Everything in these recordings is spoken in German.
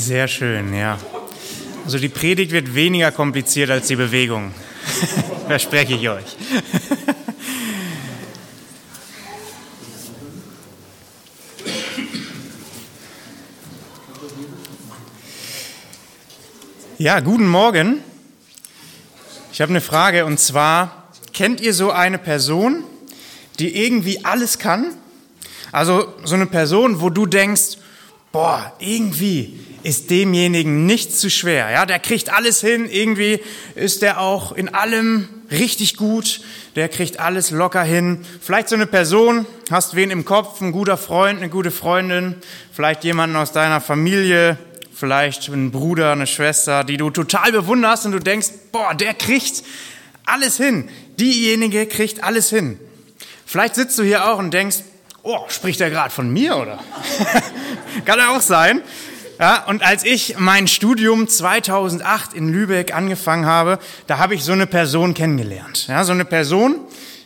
Sehr schön, ja. Also die Predigt wird weniger kompliziert als die Bewegung. Verspreche ich euch. Ja, guten Morgen. Ich habe eine Frage und zwar, kennt ihr so eine Person, die irgendwie alles kann? Also so eine Person, wo du denkst, boah, irgendwie ist demjenigen nichts zu schwer. Ja, der kriegt alles hin. Irgendwie ist der auch in allem richtig gut. Der kriegt alles locker hin. Vielleicht so eine Person, hast wen im Kopf, ein guter Freund, eine gute Freundin, vielleicht jemanden aus deiner Familie, vielleicht einen Bruder, eine Schwester, die du total bewunderst und du denkst, boah, der kriegt alles hin. Diejenige kriegt alles hin. Vielleicht sitzt du hier auch und denkst, oh, spricht er gerade von mir, oder? Kann ja auch sein. Ja, und als ich mein Studium 2008 in Lübeck angefangen habe, da habe ich so eine Person kennengelernt. Ja, so eine Person,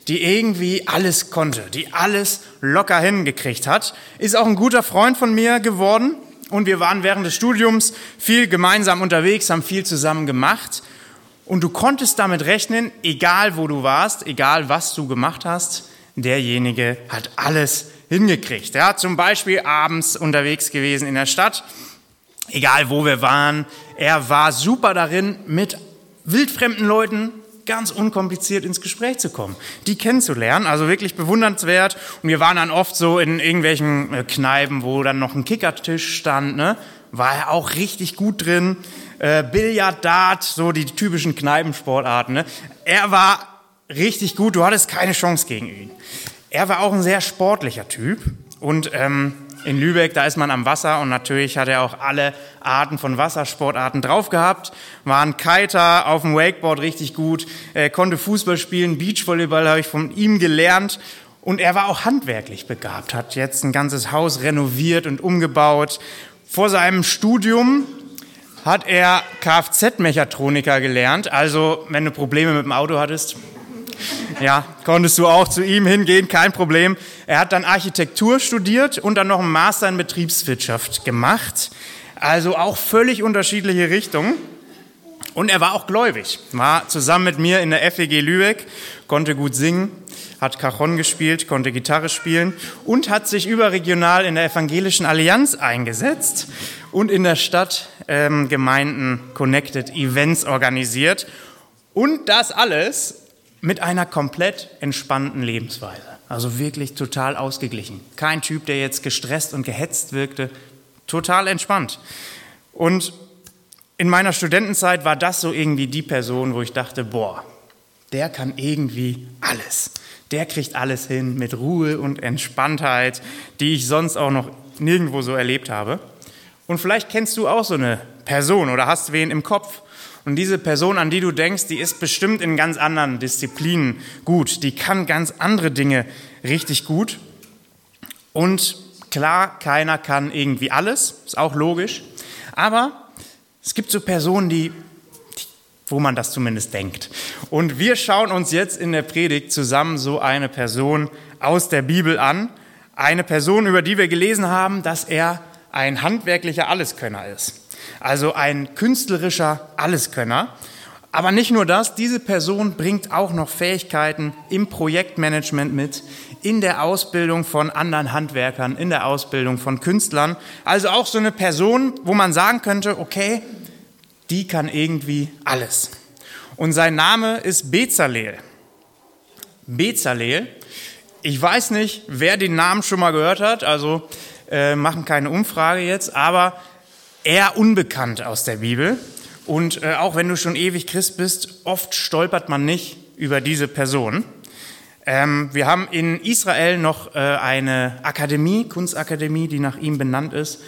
die irgendwie alles konnte, die alles locker hingekriegt hat, ist auch ein guter Freund von mir geworden. Und wir waren während des Studiums viel gemeinsam unterwegs, haben viel zusammen gemacht. Und du konntest damit rechnen, egal wo du warst, egal was du gemacht hast, derjenige hat alles hingekriegt. Ja, zum Beispiel abends unterwegs gewesen in der Stadt, egal wo wir waren. Er war super darin, mit wildfremden Leuten ganz unkompliziert ins Gespräch zu kommen, die kennenzulernen, also wirklich bewundernswert. Und wir waren dann oft so in irgendwelchen äh, Kneipen, wo dann noch ein Kickertisch stand, ne? war er auch richtig gut drin. Äh, Billard, Dart, so die typischen Kneipensportarten. Ne? Er war richtig gut, du hattest keine Chance gegen ihn. Er war auch ein sehr sportlicher Typ. Und ähm, in Lübeck, da ist man am Wasser. Und natürlich hat er auch alle Arten von Wassersportarten drauf gehabt. War ein Kiter, auf dem Wakeboard richtig gut, er konnte Fußball spielen, Beachvolleyball habe ich von ihm gelernt. Und er war auch handwerklich begabt, hat jetzt ein ganzes Haus renoviert und umgebaut. Vor seinem Studium hat er Kfz-Mechatroniker gelernt, also wenn du Probleme mit dem Auto hattest, ja, konntest du auch zu ihm hingehen, kein Problem. Er hat dann Architektur studiert und dann noch einen Master in Betriebswirtschaft gemacht. Also auch völlig unterschiedliche Richtungen. Und er war auch gläubig, war zusammen mit mir in der FEG Lübeck, konnte gut singen, hat Cajon gespielt, konnte Gitarre spielen und hat sich überregional in der Evangelischen Allianz eingesetzt und in der Stadt ähm, Gemeinden Connected Events organisiert. Und das alles mit einer komplett entspannten Lebensweise. Also wirklich total ausgeglichen. Kein Typ, der jetzt gestresst und gehetzt wirkte. Total entspannt. Und in meiner Studentenzeit war das so irgendwie die Person, wo ich dachte, boah, der kann irgendwie alles. Der kriegt alles hin mit Ruhe und Entspanntheit, die ich sonst auch noch nirgendwo so erlebt habe. Und vielleicht kennst du auch so eine Person oder hast wen im Kopf, und diese Person, an die du denkst, die ist bestimmt in ganz anderen Disziplinen gut. Die kann ganz andere Dinge richtig gut. Und klar, keiner kann irgendwie alles, ist auch logisch. Aber es gibt so Personen, die, wo man das zumindest denkt. Und wir schauen uns jetzt in der Predigt zusammen so eine Person aus der Bibel an. Eine Person, über die wir gelesen haben, dass er ein handwerklicher Alleskönner ist also ein künstlerischer Alleskönner. Aber nicht nur das, diese Person bringt auch noch Fähigkeiten im Projektmanagement mit, in der Ausbildung von anderen Handwerkern, in der Ausbildung von Künstlern. Also auch so eine Person, wo man sagen könnte, okay, die kann irgendwie alles. Und sein Name ist Bezalel. Bezalel. Ich weiß nicht, wer den Namen schon mal gehört hat, also äh, machen keine Umfrage jetzt, aber eher unbekannt aus der Bibel. Und äh, auch wenn du schon ewig Christ bist, oft stolpert man nicht über diese Person. Ähm, wir haben in Israel noch äh, eine Akademie, Kunstakademie, die nach ihm benannt ist.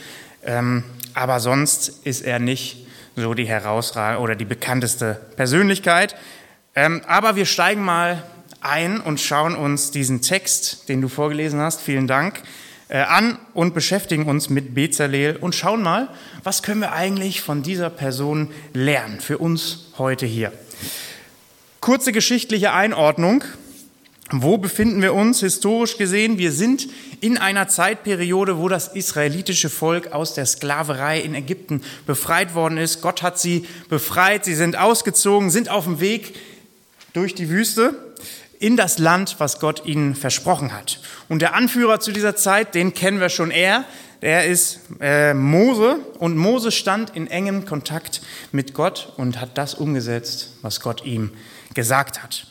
Ähm, aber sonst ist er nicht so die herausragende oder die bekannteste Persönlichkeit. Ähm, aber wir steigen mal ein und schauen uns diesen Text, den du vorgelesen hast, vielen Dank, an und beschäftigen uns mit Bezalel und schauen mal, was können wir eigentlich von dieser Person lernen für uns heute hier. Kurze geschichtliche Einordnung. Wo befinden wir uns historisch gesehen? Wir sind in einer Zeitperiode, wo das israelitische Volk aus der Sklaverei in Ägypten befreit worden ist. Gott hat sie befreit, sie sind ausgezogen, sind auf dem Weg durch die Wüste in das Land, was Gott ihnen versprochen hat. Und der Anführer zu dieser Zeit, den kennen wir schon eher, der ist äh, Mose und Mose stand in engem Kontakt mit Gott und hat das umgesetzt, was Gott ihm gesagt hat.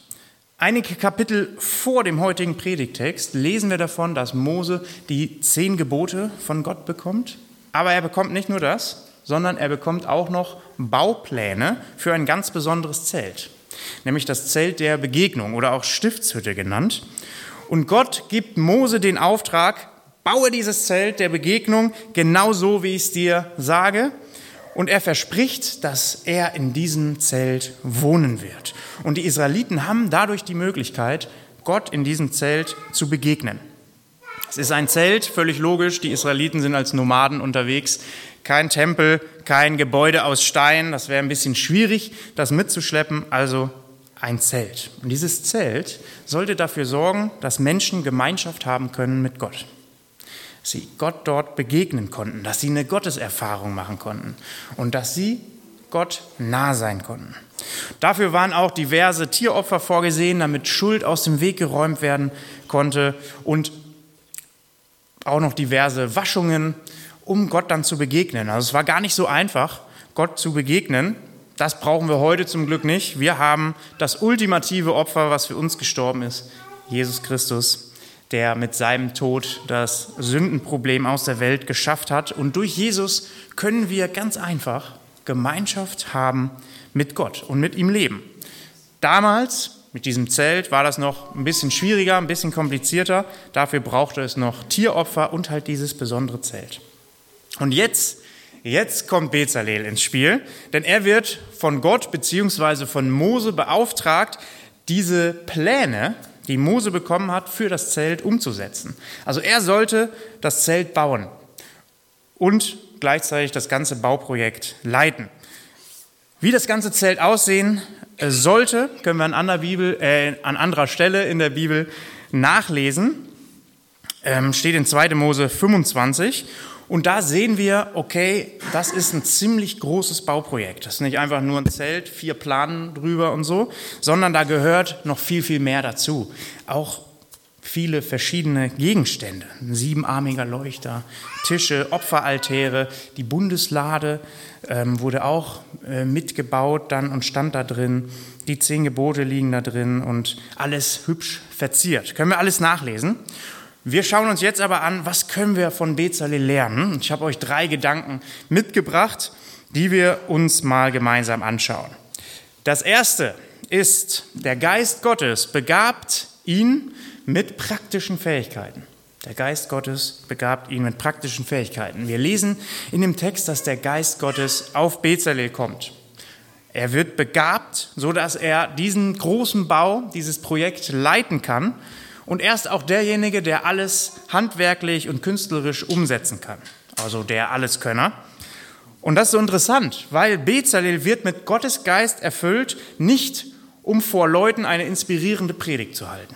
Einige Kapitel vor dem heutigen Predigtext lesen wir davon, dass Mose die zehn Gebote von Gott bekommt. Aber er bekommt nicht nur das, sondern er bekommt auch noch Baupläne für ein ganz besonderes Zelt, nämlich das Zelt der Begegnung oder auch Stiftshütte genannt. Und Gott gibt Mose den Auftrag, baue dieses Zelt der Begegnung genauso, wie ich es dir sage. Und er verspricht, dass er in diesem Zelt wohnen wird. Und die Israeliten haben dadurch die Möglichkeit, Gott in diesem Zelt zu begegnen. Es ist ein Zelt, völlig logisch. Die Israeliten sind als Nomaden unterwegs. Kein Tempel, kein Gebäude aus Stein. Das wäre ein bisschen schwierig, das mitzuschleppen. Also ein Zelt. Und dieses Zelt sollte dafür sorgen, dass Menschen Gemeinschaft haben können mit Gott. Sie Gott dort begegnen konnten, dass sie eine Gotteserfahrung machen konnten und dass sie Gott nah sein konnten. Dafür waren auch diverse Tieropfer vorgesehen, damit Schuld aus dem Weg geräumt werden konnte und auch noch diverse Waschungen, um Gott dann zu begegnen. Also es war gar nicht so einfach, Gott zu begegnen. Das brauchen wir heute zum Glück nicht. Wir haben das ultimative Opfer, was für uns gestorben ist, Jesus Christus, der mit seinem Tod das Sündenproblem aus der Welt geschafft hat. Und durch Jesus können wir ganz einfach Gemeinschaft haben mit Gott und mit ihm leben. Damals mit diesem Zelt war das noch ein bisschen schwieriger, ein bisschen komplizierter. Dafür brauchte es noch Tieropfer und halt dieses besondere Zelt. Und jetzt, jetzt kommt Bezalel ins Spiel, denn er wird von Gott bzw. von Mose beauftragt, diese Pläne, die Mose bekommen hat, für das Zelt umzusetzen. Also er sollte das Zelt bauen und gleichzeitig das ganze Bauprojekt leiten. Wie das ganze Zelt aussehen sollte, können wir an anderer, Bibel, äh, an anderer Stelle in der Bibel nachlesen. Ähm, steht in 2. Mose 25. Und da sehen wir, okay, das ist ein ziemlich großes Bauprojekt. Das ist nicht einfach nur ein Zelt, vier Planen drüber und so, sondern da gehört noch viel, viel mehr dazu. Auch viele verschiedene Gegenstände. Ein siebenarmiger Leuchter, Tische, Opferaltäre, die Bundeslade ähm, wurde auch äh, mitgebaut dann und stand da drin. Die zehn Gebote liegen da drin und alles hübsch verziert. Können wir alles nachlesen. Wir schauen uns jetzt aber an, was können wir von Bezalel lernen. Ich habe euch drei Gedanken mitgebracht, die wir uns mal gemeinsam anschauen. Das erste ist, der Geist Gottes begabt ihn mit praktischen Fähigkeiten. Der Geist Gottes begabt ihn mit praktischen Fähigkeiten. Wir lesen in dem Text, dass der Geist Gottes auf Bezalel kommt. Er wird begabt, so dass er diesen großen Bau, dieses Projekt leiten kann. Und er ist auch derjenige, der alles handwerklich und künstlerisch umsetzen kann. Also der Alleskönner. Und das ist so interessant, weil Bezalel wird mit Gottes Geist erfüllt, nicht um vor Leuten eine inspirierende Predigt zu halten.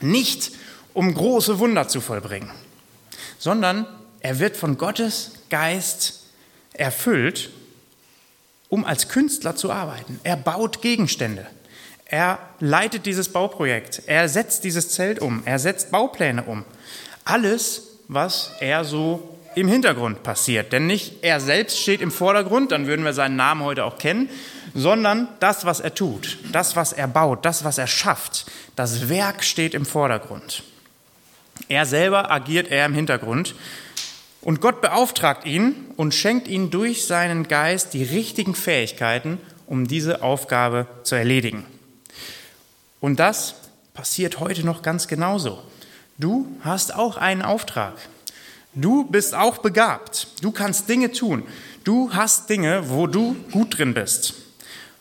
Nicht um große Wunder zu vollbringen, sondern er wird von Gottes Geist erfüllt, um als Künstler zu arbeiten. Er baut Gegenstände. Er leitet dieses Bauprojekt. Er setzt dieses Zelt um. Er setzt Baupläne um. Alles, was er so im Hintergrund passiert. Denn nicht er selbst steht im Vordergrund, dann würden wir seinen Namen heute auch kennen, sondern das, was er tut, das, was er baut, das, was er schafft. Das Werk steht im Vordergrund. Er selber agiert er im Hintergrund. Und Gott beauftragt ihn und schenkt ihm durch seinen Geist die richtigen Fähigkeiten, um diese Aufgabe zu erledigen. Und das passiert heute noch ganz genauso. Du hast auch einen Auftrag. Du bist auch begabt. Du kannst Dinge tun. Du hast Dinge, wo du gut drin bist.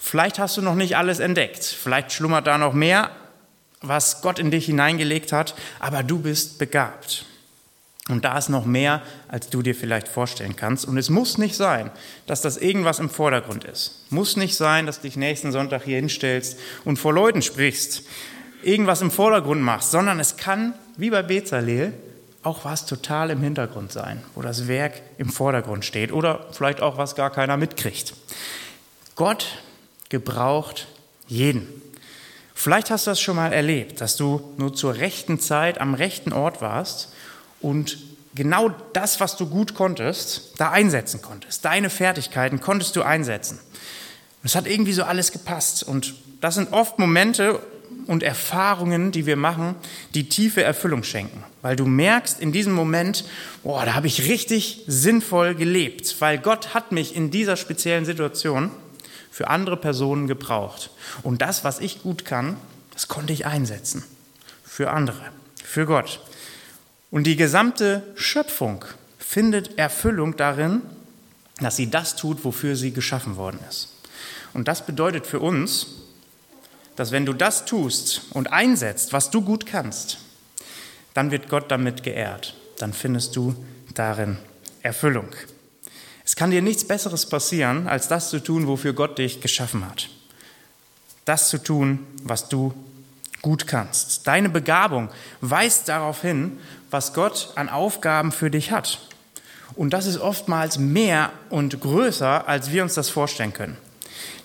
Vielleicht hast du noch nicht alles entdeckt. Vielleicht schlummert da noch mehr, was Gott in dich hineingelegt hat, aber du bist begabt. Und da ist noch mehr, als du dir vielleicht vorstellen kannst. Und es muss nicht sein, dass das irgendwas im Vordergrund ist. Muss nicht sein, dass du dich nächsten Sonntag hier hinstellst und vor Leuten sprichst. irgendwas im Vordergrund machst, sondern es kann, wie bei Bezalel, auch was total im Hintergrund sein, wo das Werk im Vordergrund steht oder vielleicht auch was gar keiner mitkriegt. Gott gebraucht jeden. Vielleicht hast du das schon mal erlebt, dass du nur zur rechten Zeit am rechten Ort warst und genau das, was du gut konntest, da einsetzen konntest. Deine Fertigkeiten konntest du einsetzen. Es hat irgendwie so alles gepasst. Und das sind oft Momente und Erfahrungen, die wir machen, die tiefe Erfüllung schenken. Weil du merkst in diesem Moment, boah, da habe ich richtig sinnvoll gelebt, weil Gott hat mich in dieser speziellen Situation für andere Personen gebraucht. Und das, was ich gut kann, das konnte ich einsetzen. Für andere, für Gott. Und die gesamte Schöpfung findet Erfüllung darin, dass sie das tut, wofür sie geschaffen worden ist. Und das bedeutet für uns, dass wenn du das tust und einsetzt, was du gut kannst, dann wird Gott damit geehrt. Dann findest du darin Erfüllung. Es kann dir nichts Besseres passieren, als das zu tun, wofür Gott dich geschaffen hat. Das zu tun, was du gut kannst. Deine Begabung weist darauf hin, was Gott an Aufgaben für dich hat. Und das ist oftmals mehr und größer, als wir uns das vorstellen können.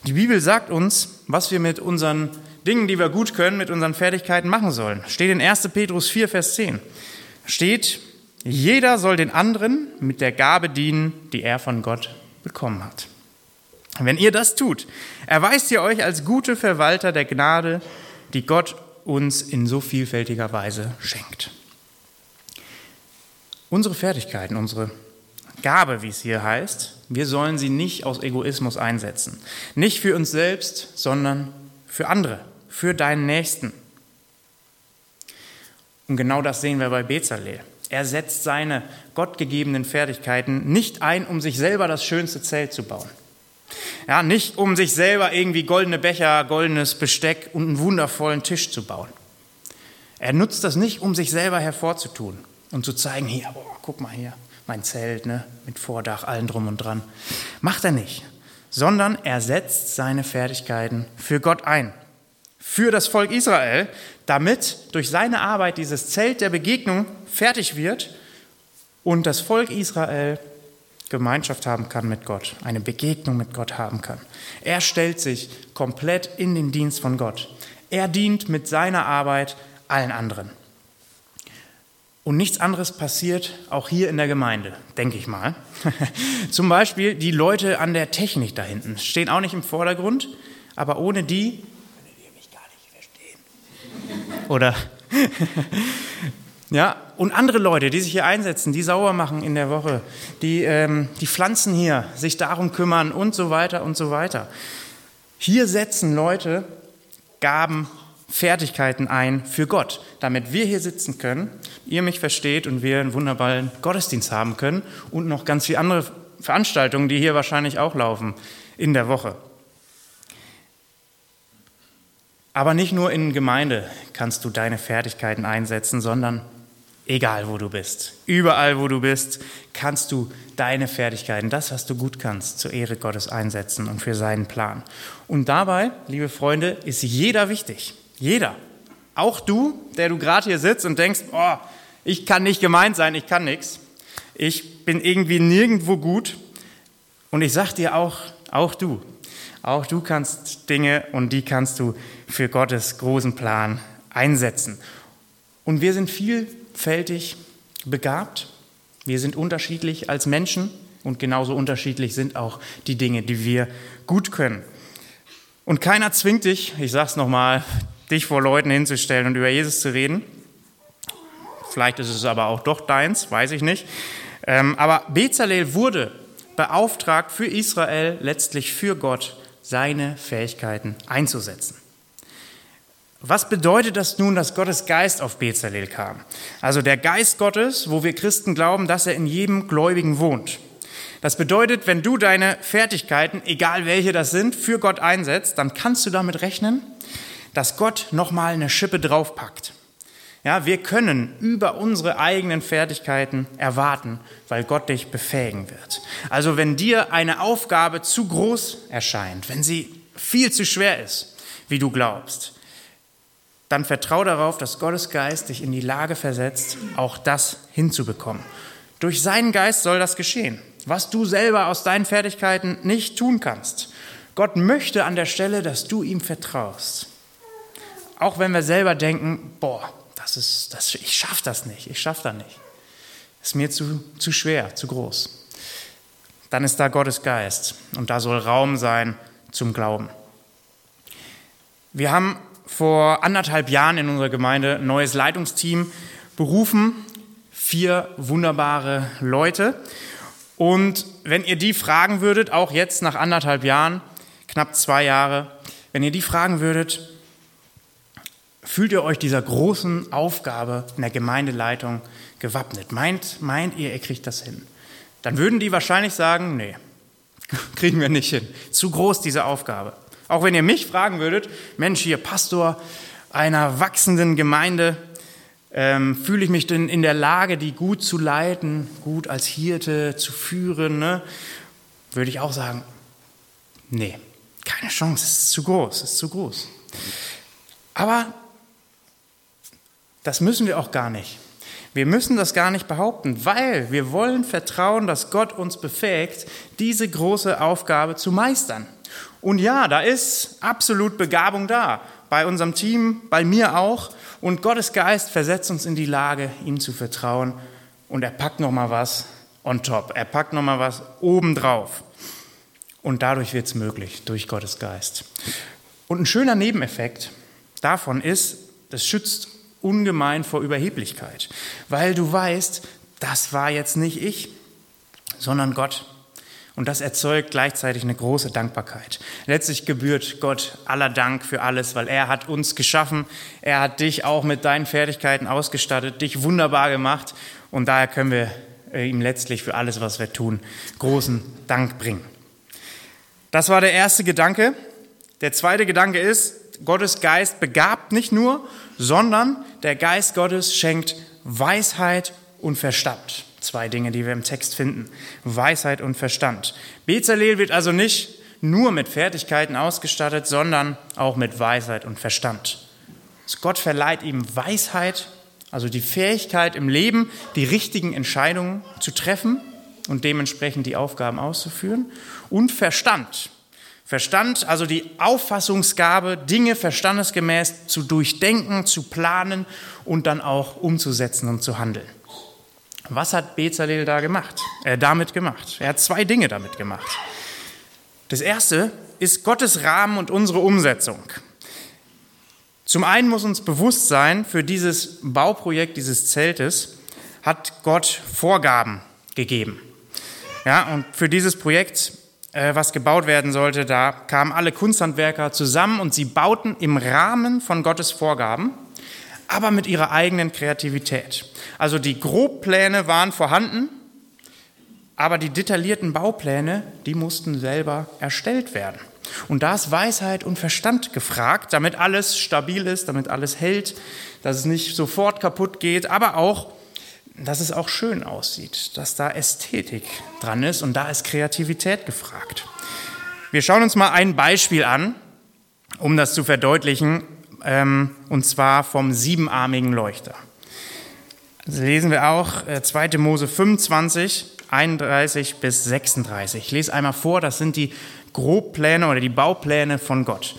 Die Bibel sagt uns, was wir mit unseren Dingen, die wir gut können, mit unseren Fertigkeiten machen sollen. Steht in 1. Petrus 4, Vers 10. Steht, jeder soll den anderen mit der Gabe dienen, die er von Gott bekommen hat. Wenn ihr das tut, erweist ihr euch als gute Verwalter der Gnade, die Gott uns in so vielfältiger Weise schenkt. Unsere Fertigkeiten, unsere Gabe, wie es hier heißt, wir sollen sie nicht aus Egoismus einsetzen. Nicht für uns selbst, sondern für andere, für deinen Nächsten. Und genau das sehen wir bei Bezalel. Er setzt seine gottgegebenen Fertigkeiten nicht ein, um sich selber das schönste Zelt zu bauen. Ja, nicht um sich selber irgendwie goldene Becher, goldenes Besteck und einen wundervollen Tisch zu bauen. Er nutzt das nicht, um sich selber hervorzutun und zu zeigen, hier, boah, guck mal hier, mein Zelt, ne, mit Vordach, allen drum und dran. Macht er nicht, sondern er setzt seine Fertigkeiten für Gott ein, für das Volk Israel, damit durch seine Arbeit dieses Zelt der Begegnung fertig wird und das Volk Israel Gemeinschaft haben kann mit Gott, eine Begegnung mit Gott haben kann. Er stellt sich komplett in den Dienst von Gott. Er dient mit seiner Arbeit allen anderen. Und nichts anderes passiert auch hier in der Gemeinde, denke ich mal. Zum Beispiel die Leute an der Technik da hinten stehen auch nicht im Vordergrund, aber ohne die könntet ihr mich gar nicht verstehen. Oder ja, und andere Leute, die sich hier einsetzen, die sauer machen in der Woche, die ähm, die Pflanzen hier sich darum kümmern und so weiter und so weiter. Hier setzen Leute Gaben Fertigkeiten ein für Gott, damit wir hier sitzen können, ihr mich versteht und wir einen wunderbaren Gottesdienst haben können und noch ganz viele andere Veranstaltungen, die hier wahrscheinlich auch laufen in der Woche. Aber nicht nur in Gemeinde kannst du deine Fertigkeiten einsetzen, sondern egal wo du bist, überall wo du bist, kannst du deine Fertigkeiten, das, was du gut kannst, zur Ehre Gottes einsetzen und für seinen Plan. Und dabei, liebe Freunde, ist jeder wichtig. Jeder. Auch du, der du gerade hier sitzt und denkst, oh, ich kann nicht gemeint sein, ich kann nichts. Ich bin irgendwie nirgendwo gut. Und ich sag dir auch, auch du, auch du kannst Dinge und die kannst du für Gottes großen Plan einsetzen. Und wir sind vielfältig begabt. Wir sind unterschiedlich als Menschen und genauso unterschiedlich sind auch die Dinge, die wir gut können. Und keiner zwingt dich, ich sage es nochmal, dich vor Leuten hinzustellen und über Jesus zu reden. Vielleicht ist es aber auch doch deins, weiß ich nicht. Ähm, aber Bezalel wurde beauftragt für Israel, letztlich für Gott, seine Fähigkeiten einzusetzen. Was bedeutet das nun, dass Gottes Geist auf Bezalel kam? Also der Geist Gottes, wo wir Christen glauben, dass er in jedem Gläubigen wohnt. Das bedeutet, wenn du deine Fertigkeiten, egal welche das sind, für Gott einsetzt, dann kannst du damit rechnen, dass Gott nochmal eine Schippe draufpackt. Ja, wir können über unsere eigenen Fertigkeiten erwarten, weil Gott dich befähigen wird. Also wenn dir eine Aufgabe zu groß erscheint, wenn sie viel zu schwer ist, wie du glaubst, dann vertrau darauf, dass Gottes Geist dich in die Lage versetzt, auch das hinzubekommen. Durch seinen Geist soll das geschehen, was du selber aus deinen Fertigkeiten nicht tun kannst. Gott möchte an der Stelle, dass du ihm vertraust. Auch wenn wir selber denken, boah, das ist, das, ich schaffe das nicht, ich schaffe das nicht. Ist mir zu, zu schwer, zu groß. Dann ist da Gottes Geist und da soll Raum sein zum Glauben. Wir haben vor anderthalb Jahren in unserer Gemeinde ein neues Leitungsteam berufen, vier wunderbare Leute. Und wenn ihr die fragen würdet, auch jetzt nach anderthalb Jahren, knapp zwei Jahre, wenn ihr die fragen würdet, fühlt ihr euch dieser großen Aufgabe in der Gemeindeleitung gewappnet? Meint, meint ihr, ihr kriegt das hin? Dann würden die wahrscheinlich sagen, nee, kriegen wir nicht hin. Zu groß diese Aufgabe. Auch wenn ihr mich fragen würdet, Mensch, hier Pastor einer wachsenden Gemeinde, ähm, fühle ich mich denn in der Lage, die gut zu leiten, gut als Hirte zu führen, ne? würde ich auch sagen, nee, keine Chance, es ist zu groß, es ist zu groß. Aber das müssen wir auch gar nicht. Wir müssen das gar nicht behaupten, weil wir wollen vertrauen, dass Gott uns befähigt, diese große Aufgabe zu meistern. Und ja, da ist absolut Begabung da, bei unserem Team, bei mir auch. Und Gottes Geist versetzt uns in die Lage, ihm zu vertrauen. Und er packt noch mal was on top. Er packt noch mal was obendrauf. Und dadurch wird es möglich, durch Gottes Geist. Und ein schöner Nebeneffekt davon ist, das schützt ungemein vor Überheblichkeit, weil du weißt, das war jetzt nicht ich, sondern Gott. Und das erzeugt gleichzeitig eine große Dankbarkeit. Letztlich gebührt Gott aller Dank für alles, weil er hat uns geschaffen, er hat dich auch mit deinen Fertigkeiten ausgestattet, dich wunderbar gemacht und daher können wir äh, ihm letztlich für alles, was wir tun, großen Dank bringen. Das war der erste Gedanke. Der zweite Gedanke ist, Gottes Geist begabt nicht nur, sondern der Geist Gottes schenkt Weisheit und Verstand. Zwei Dinge, die wir im Text finden. Weisheit und Verstand. Bezalel wird also nicht nur mit Fertigkeiten ausgestattet, sondern auch mit Weisheit und Verstand. Also Gott verleiht ihm Weisheit, also die Fähigkeit im Leben, die richtigen Entscheidungen zu treffen und dementsprechend die Aufgaben auszuführen. Und Verstand. Verstand, also die Auffassungsgabe, Dinge verstandesgemäß zu durchdenken, zu planen und dann auch umzusetzen und zu handeln. Was hat Bezalel da gemacht? Äh, damit gemacht. Er hat zwei Dinge damit gemacht. Das erste ist Gottes Rahmen und unsere Umsetzung. Zum einen muss uns bewusst sein, für dieses Bauprojekt dieses Zeltes hat Gott Vorgaben gegeben. Ja, und für dieses Projekt, äh, was gebaut werden sollte, da kamen alle Kunsthandwerker zusammen und sie bauten im Rahmen von Gottes Vorgaben, aber mit ihrer eigenen Kreativität. Also die Grobpläne waren vorhanden, aber die detaillierten Baupläne, die mussten selber erstellt werden. Und da ist Weisheit und Verstand gefragt, damit alles stabil ist, damit alles hält, dass es nicht sofort kaputt geht, aber auch dass es auch schön aussieht, dass da Ästhetik dran ist und da ist Kreativität gefragt. Wir schauen uns mal ein Beispiel an, um das zu verdeutlichen, ähm, und zwar vom siebenarmigen Leuchter. Das lesen wir auch 2. Äh, Mose 25, 31 bis 36. Ich lese einmal vor, das sind die Grobpläne oder die Baupläne von Gott.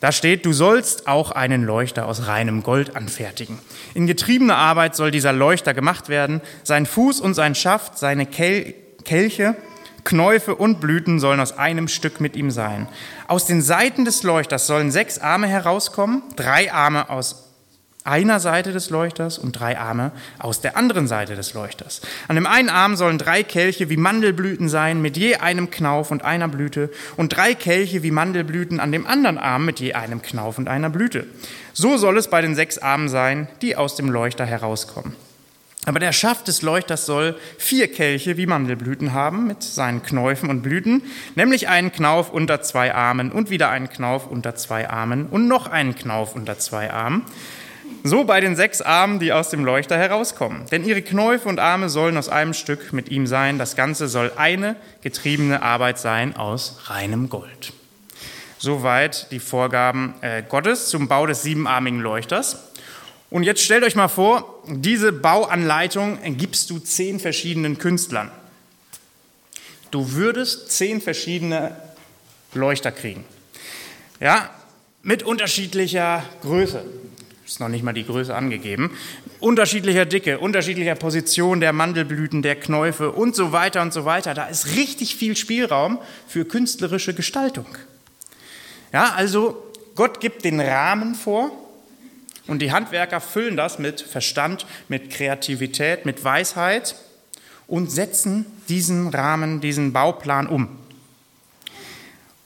Da steht, du sollst auch einen Leuchter aus reinem Gold anfertigen. In getriebener Arbeit soll dieser Leuchter gemacht werden. Sein Fuß und sein Schaft, seine Kel Kelche, Knäufe und Blüten sollen aus einem Stück mit ihm sein. Aus den Seiten des Leuchters sollen sechs Arme herauskommen, drei Arme aus einer Seite des Leuchters und drei Arme aus der anderen Seite des Leuchters. An dem einen Arm sollen drei Kelche wie Mandelblüten sein, mit je einem Knauf und einer Blüte, und drei Kelche wie Mandelblüten an dem anderen Arm mit je einem Knauf und einer Blüte. So soll es bei den sechs Armen sein, die aus dem Leuchter herauskommen. Aber der Schaft des Leuchters soll vier Kelche wie Mandelblüten haben mit seinen Knäufen und Blüten, nämlich einen Knauf unter zwei Armen und wieder einen Knauf unter zwei Armen und noch einen Knauf unter zwei Armen. So bei den sechs Armen, die aus dem Leuchter herauskommen. Denn ihre Knäufe und Arme sollen aus einem Stück mit ihm sein. Das Ganze soll eine getriebene Arbeit sein aus reinem Gold. Soweit die Vorgaben äh, Gottes zum Bau des siebenarmigen Leuchters. Und jetzt stellt euch mal vor, diese Bauanleitung gibst du zehn verschiedenen Künstlern. Du würdest zehn verschiedene Leuchter kriegen. Ja, mit unterschiedlicher Größe. Ist noch nicht mal die Größe angegeben. Unterschiedlicher Dicke, unterschiedlicher Position der Mandelblüten, der Knäufe und so weiter und so weiter. Da ist richtig viel Spielraum für künstlerische Gestaltung. Ja, also Gott gibt den Rahmen vor und die Handwerker füllen das mit Verstand, mit Kreativität, mit Weisheit und setzen diesen Rahmen, diesen Bauplan um.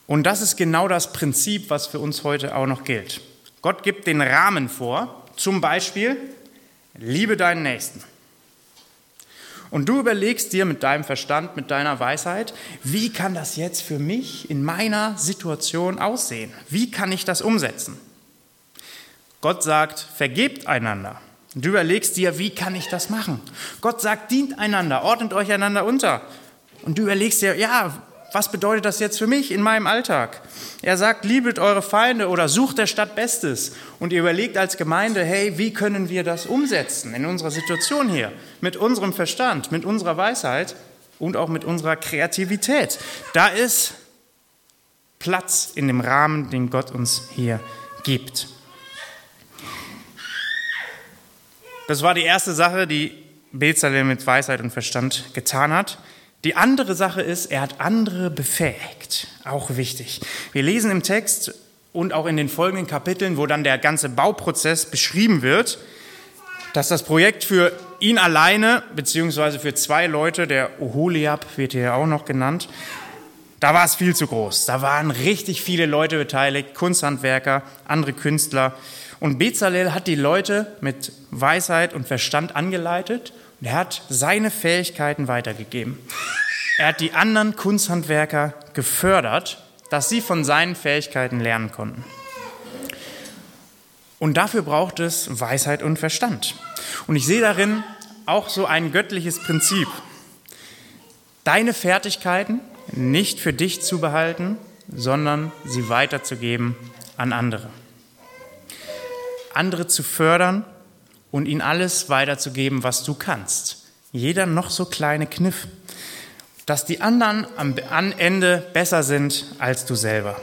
Und das ist genau das Prinzip, was für uns heute auch noch gilt. Gott gibt den Rahmen vor, zum Beispiel, liebe deinen Nächsten. Und du überlegst dir mit deinem Verstand, mit deiner Weisheit, wie kann das jetzt für mich in meiner Situation aussehen? Wie kann ich das umsetzen? Gott sagt, vergebt einander. Und du überlegst dir, wie kann ich das machen? Gott sagt, dient einander, ordnet euch einander unter. Und du überlegst dir, ja, was bedeutet das jetzt für mich in meinem Alltag? Er sagt, liebet eure Feinde oder sucht der Stadt Bestes. Und ihr überlegt als Gemeinde, hey, wie können wir das umsetzen in unserer Situation hier? Mit unserem Verstand, mit unserer Weisheit und auch mit unserer Kreativität. Da ist Platz in dem Rahmen, den Gott uns hier gibt. Das war die erste Sache, die Bezalel mit Weisheit und Verstand getan hat. Die andere Sache ist, er hat andere befähigt. Auch wichtig. Wir lesen im Text und auch in den folgenden Kapiteln, wo dann der ganze Bauprozess beschrieben wird, dass das Projekt für ihn alleine, beziehungsweise für zwei Leute, der Oholiab wird hier auch noch genannt, da war es viel zu groß. Da waren richtig viele Leute beteiligt, Kunsthandwerker, andere Künstler. Und Bezalel hat die Leute mit Weisheit und Verstand angeleitet und er hat seine Fähigkeiten weitergegeben. Er hat die anderen Kunsthandwerker gefördert, dass sie von seinen Fähigkeiten lernen konnten. Und dafür braucht es Weisheit und Verstand. Und ich sehe darin auch so ein göttliches Prinzip. Deine Fertigkeiten nicht für dich zu behalten, sondern sie weiterzugeben an andere andere zu fördern und ihnen alles weiterzugeben, was du kannst. Jeder noch so kleine Kniff, dass die anderen am Ende besser sind als du selber.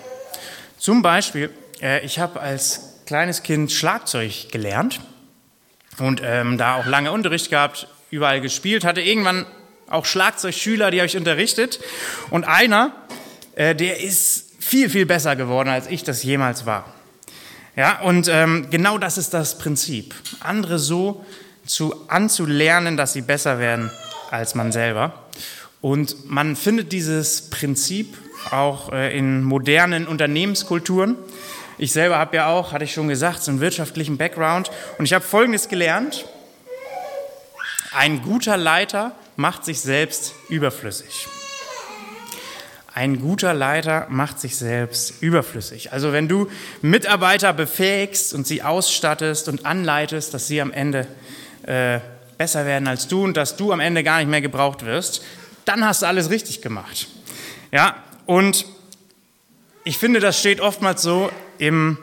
Zum Beispiel, äh, ich habe als kleines Kind Schlagzeug gelernt und ähm, da auch lange Unterricht gehabt, überall gespielt, hatte irgendwann auch Schlagzeugschüler, die habe ich unterrichtet. Und einer, äh, der ist viel, viel besser geworden, als ich das jemals war. Ja, und ähm, genau das ist das Prinzip. Andere so zu, anzulernen, dass sie besser werden als man selber. Und man findet dieses Prinzip auch äh, in modernen Unternehmenskulturen. Ich selber habe ja auch, hatte ich schon gesagt, so einen wirtschaftlichen Background. Und ich habe Folgendes gelernt. Ein guter Leiter macht sich selbst überflüssig. Ein guter Leiter macht sich selbst überflüssig. Also wenn du Mitarbeiter befähigst und sie ausstattest und anleitest, dass sie am Ende äh, besser werden als du und dass du am Ende gar nicht mehr gebraucht wirst, dann hast du alles richtig gemacht. Ja, und ich finde, das steht oftmals so im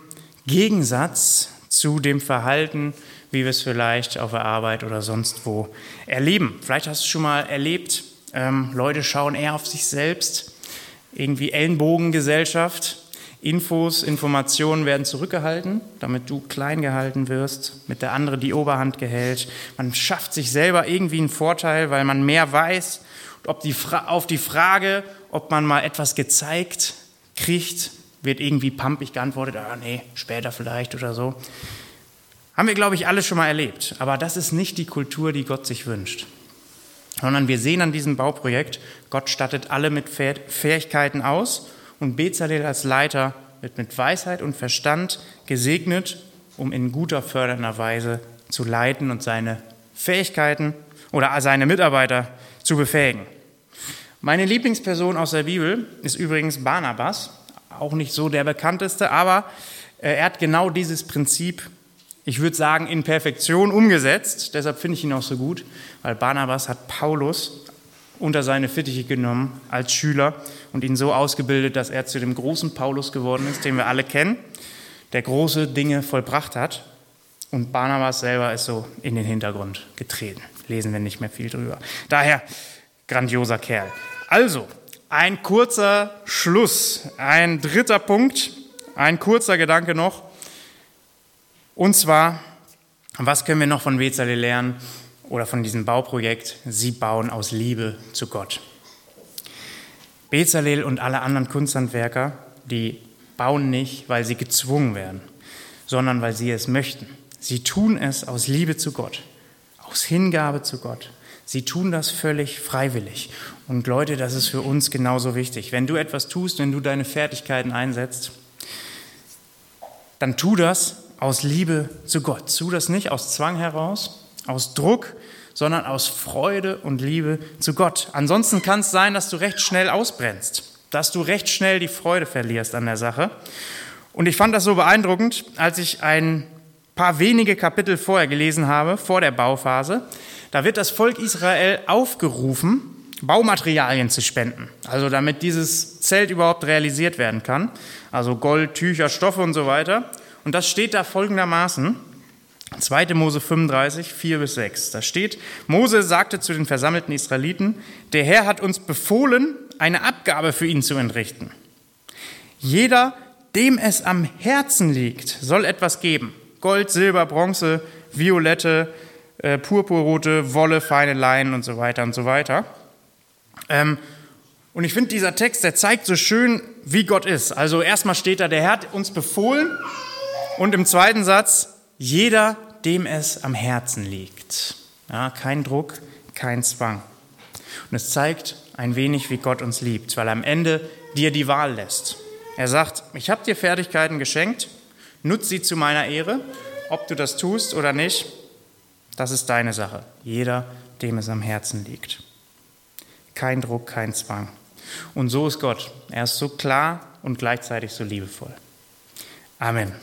Gegensatz zu dem Verhalten, wie wir es vielleicht auf der Arbeit oder sonst wo erleben. Vielleicht hast du schon mal erlebt, ähm, Leute schauen eher auf sich selbst irgendwie Ellenbogengesellschaft. Infos, Informationen werden zurückgehalten, damit du klein gehalten wirst, mit der andere die Oberhand gehält. Man schafft sich selber irgendwie einen Vorteil, weil man mehr weiß. Ob die auf die Frage, ob man mal etwas gezeigt kriegt, wird irgendwie pampig geantwortet, ah nee, später vielleicht oder so. Haben wir, glaube ich, alle schon mal erlebt. Aber das ist nicht die Kultur, die Gott sich wünscht sondern wir sehen an diesem Bauprojekt, Gott stattet alle mit Fähigkeiten aus und Bezalel als Leiter wird mit Weisheit und Verstand gesegnet, um in guter fördernder Weise zu leiten und seine Fähigkeiten oder seine Mitarbeiter zu befähigen. Meine Lieblingsperson aus der Bibel ist übrigens Barnabas, auch nicht so der bekannteste, aber äh, er hat genau dieses Prinzip ich würde sagen, in Perfektion umgesetzt. Deshalb finde ich ihn auch so gut, weil Barnabas hat Paulus unter seine Fittiche genommen als Schüler und ihn so ausgebildet, dass er zu dem großen Paulus geworden ist, den wir alle kennen, der große Dinge vollbracht hat. Und Barnabas selber ist so in den Hintergrund getreten. Lesen wir nicht mehr viel drüber. Daher grandioser Kerl. Also, ein kurzer Schluss, ein dritter Punkt, ein kurzer Gedanke noch. Und zwar, was können wir noch von Bezalel lernen oder von diesem Bauprojekt? Sie bauen aus Liebe zu Gott. Bezalel und alle anderen Kunsthandwerker, die bauen nicht, weil sie gezwungen werden, sondern weil sie es möchten. Sie tun es aus Liebe zu Gott, aus Hingabe zu Gott. Sie tun das völlig freiwillig. Und Leute, das ist für uns genauso wichtig. Wenn du etwas tust, wenn du deine Fertigkeiten einsetzt, dann tu das aus Liebe zu Gott. Tu das nicht aus Zwang heraus, aus Druck, sondern aus Freude und Liebe zu Gott. Ansonsten kann es sein, dass du recht schnell ausbrennst, dass du recht schnell die Freude verlierst an der Sache. Und ich fand das so beeindruckend, als ich ein paar wenige Kapitel vorher gelesen habe, vor der Bauphase. Da wird das Volk Israel aufgerufen, Baumaterialien zu spenden, also damit dieses Zelt überhaupt realisiert werden kann, also Gold, Tücher, Stoffe und so weiter. Und das steht da folgendermaßen, 2. Mose 35, 4 bis 6. Da steht, Mose sagte zu den versammelten Israeliten, der Herr hat uns befohlen, eine Abgabe für ihn zu entrichten. Jeder, dem es am Herzen liegt, soll etwas geben. Gold, Silber, Bronze, Violette, äh, purpurrote Wolle, feine Leinen und so weiter und so weiter. Ähm, und ich finde, dieser Text, der zeigt so schön, wie Gott ist. Also erstmal steht da, der Herr hat uns befohlen und im zweiten Satz, jeder, dem es am Herzen liegt. Ja, kein Druck, kein Zwang. Und es zeigt ein wenig, wie Gott uns liebt, weil er am Ende dir die Wahl lässt. Er sagt, ich habe dir Fertigkeiten geschenkt, nutz sie zu meiner Ehre, ob du das tust oder nicht, das ist deine Sache. Jeder, dem es am Herzen liegt. Kein Druck, kein Zwang. Und so ist Gott. Er ist so klar und gleichzeitig so liebevoll. Amen.